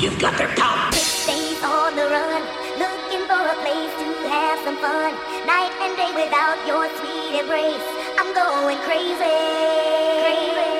You've got their power. Stays on the run, looking for a place to have some fun. Night and day without your sweet embrace, I'm going crazy. crazy.